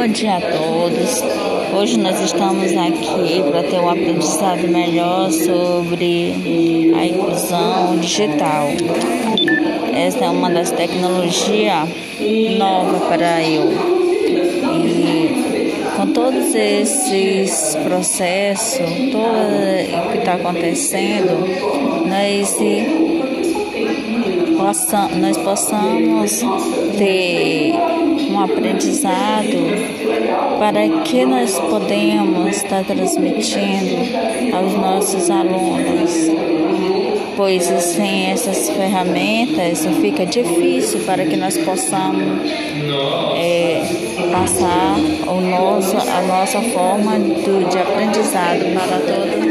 Bom dia a todos. Hoje nós estamos aqui para ter um aprendizado melhor sobre a inclusão digital. Essa é uma das tecnologias novas para eu. E com todos esses processos, todo o que está acontecendo, nós nós possamos ter um aprendizado para que nós podemos estar transmitindo aos nossos alunos, pois sem essas ferramentas fica difícil para que nós possamos é, passar o nosso, a nossa forma do, de aprendizado para todos.